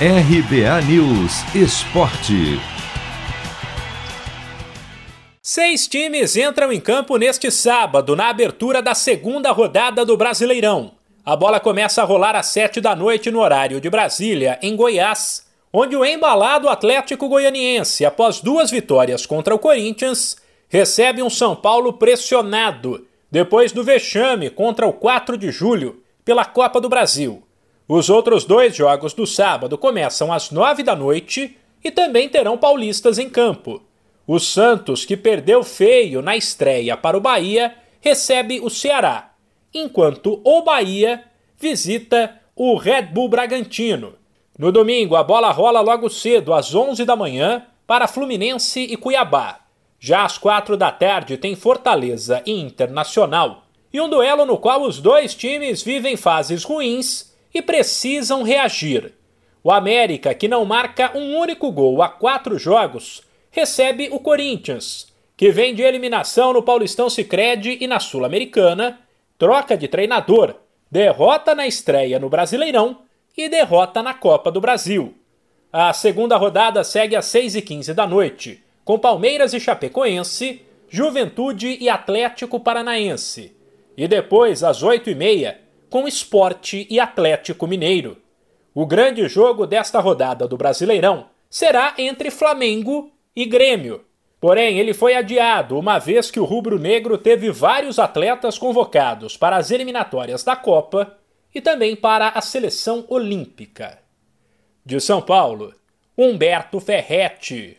RBA News Esporte. Seis times entram em campo neste sábado, na abertura da segunda rodada do Brasileirão. A bola começa a rolar às sete da noite no horário de Brasília, em Goiás, onde o embalado Atlético Goianiense, após duas vitórias contra o Corinthians, recebe um São Paulo pressionado, depois do vexame contra o 4 de julho, pela Copa do Brasil. Os outros dois jogos do sábado começam às nove da noite e também terão paulistas em campo. O Santos, que perdeu feio na estreia para o Bahia, recebe o Ceará, enquanto o Bahia visita o Red Bull Bragantino. No domingo, a bola rola logo cedo, às 11 da manhã, para Fluminense e Cuiabá. Já às quatro da tarde tem Fortaleza e Internacional, e um duelo no qual os dois times vivem fases ruins e precisam reagir. O América, que não marca um único gol há quatro jogos, recebe o Corinthians, que vem de eliminação no Paulistão Sicredi e na Sul-Americana, troca de treinador, derrota na estreia no Brasileirão e derrota na Copa do Brasil. A segunda rodada segue às 6h15 da noite, com Palmeiras e Chapecoense, Juventude e Atlético Paranaense. E depois, às 8h30, com Esporte e Atlético Mineiro. O grande jogo desta rodada do Brasileirão será entre Flamengo e Grêmio. Porém, ele foi adiado, uma vez que o rubro-negro teve vários atletas convocados para as eliminatórias da Copa e também para a seleção olímpica. De São Paulo, Humberto Ferretti.